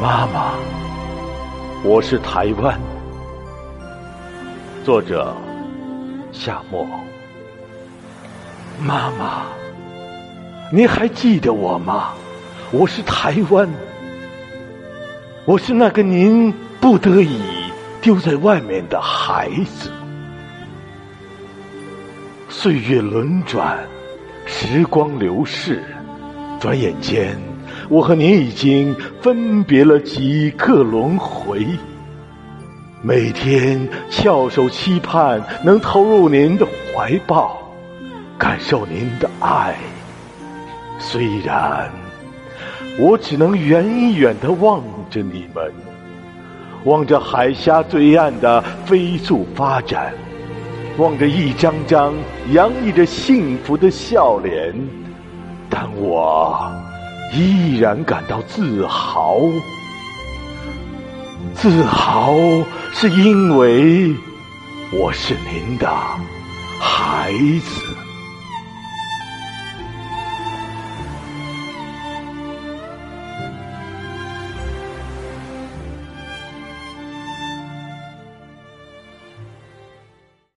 妈妈，我是台湾。作者：夏末。妈妈，您还记得我吗？我是台湾，我是那个您不得已丢在外面的孩子。岁月轮转，时光流逝，转眼间，我和您已经分别了几个轮回。每天翘首期盼能投入您的怀抱，感受您的爱。虽然我只能远远的望着你们，望着海峡对岸的飞速发展。望着一张张洋溢着幸福的笑脸，但我依然感到自豪。自豪是因为我是您的孩子。